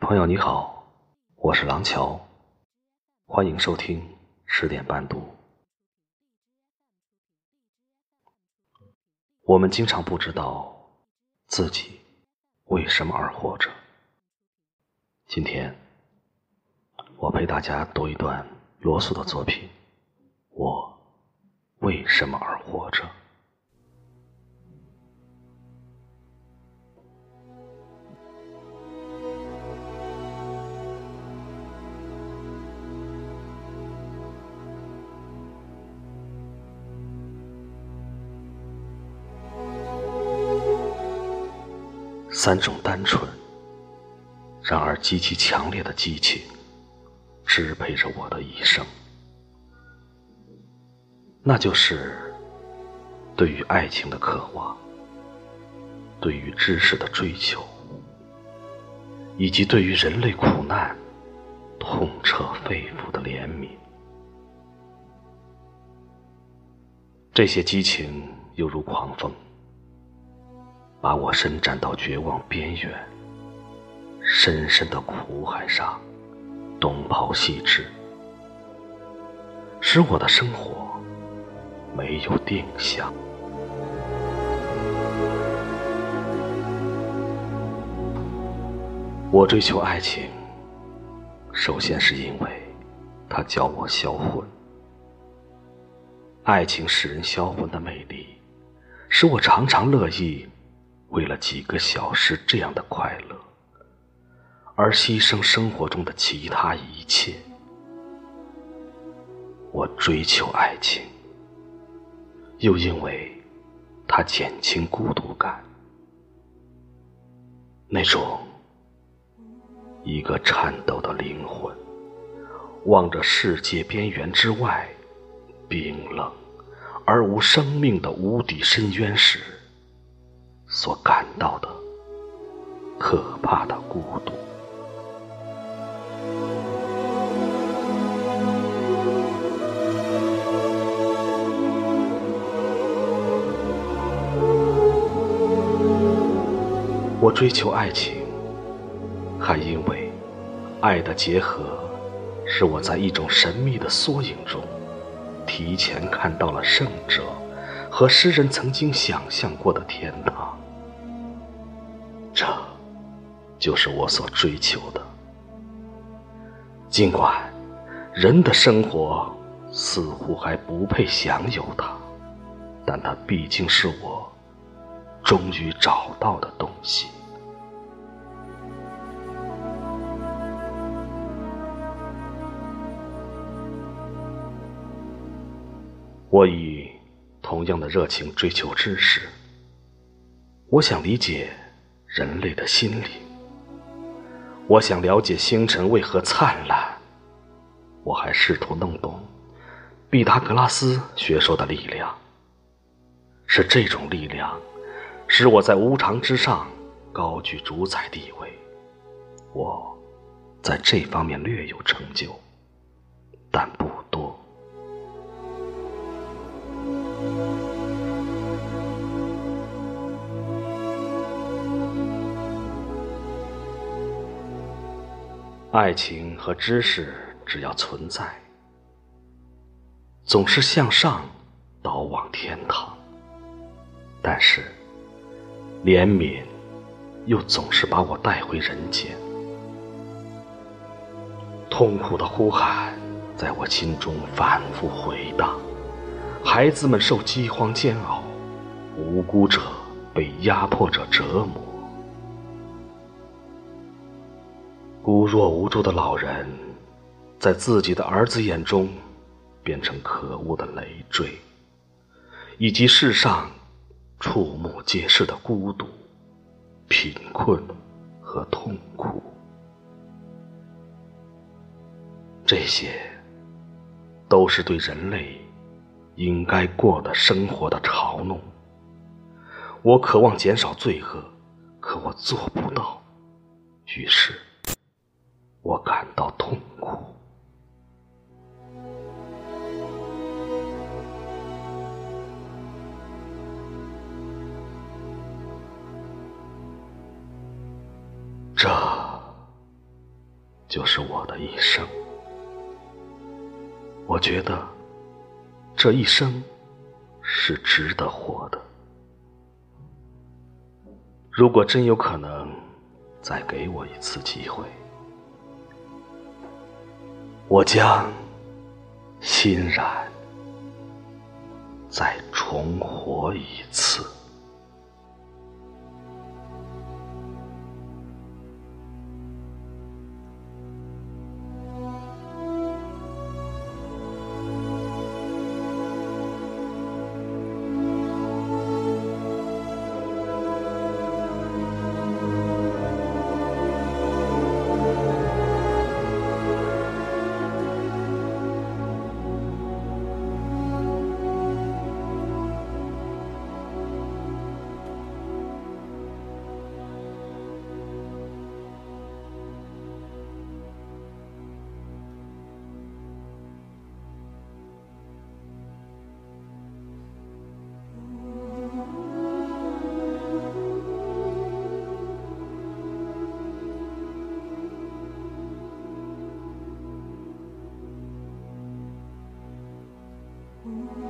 朋友你好，我是廊桥，欢迎收听十点半读。我们经常不知道自己为什么而活着。今天，我陪大家读一段罗素的作品《我为什么而活着》。三种单纯，然而极其强烈的激情，支配着我的一生。那就是对于爱情的渴望，对于知识的追求，以及对于人类苦难痛彻肺腑的怜悯。这些激情犹如狂风。把我伸展到绝望边缘，深深的苦海上东抛西掷，使我的生活没有定向。我追求爱情，首先是因为它教我销魂。爱情使人销魂的魅力，使我常常乐意。为了几个小时这样的快乐，而牺牲生活中的其他一切。我追求爱情，又因为它减轻孤独感。那种一个颤抖的灵魂望着世界边缘之外冰冷而无生命的无底深渊时。所感到的可怕的孤独。我追求爱情，还因为爱的结合，使我在一种神秘的缩影中，提前看到了圣者和诗人曾经想象过的天堂。这，就是我所追求的。尽管人的生活似乎还不配享有它，但它毕竟是我终于找到的东西。我以同样的热情追求知识，我想理解。人类的心理，我想了解星辰为何灿烂。我还试图弄懂毕达哥拉斯学说的力量。是这种力量，使我在无常之上高居主宰地位。我在这方面略有成就，但不爱情和知识只要存在，总是向上导往天堂。但是，怜悯又总是把我带回人间。痛苦的呼喊在我心中反复回荡，孩子们受饥荒煎熬，无辜者被压迫者折磨。孤弱无助的老人，在自己的儿子眼中，变成可恶的累赘，以及世上触目皆是的孤独、贫困和痛苦。这些，都是对人类应该过的生活的嘲弄。我渴望减少罪恶，可我做不到。于是。我感到痛苦。这就是我的一生。我觉得这一生是值得活的。如果真有可能，再给我一次机会，我将欣然再重活一次。Mm-hmm.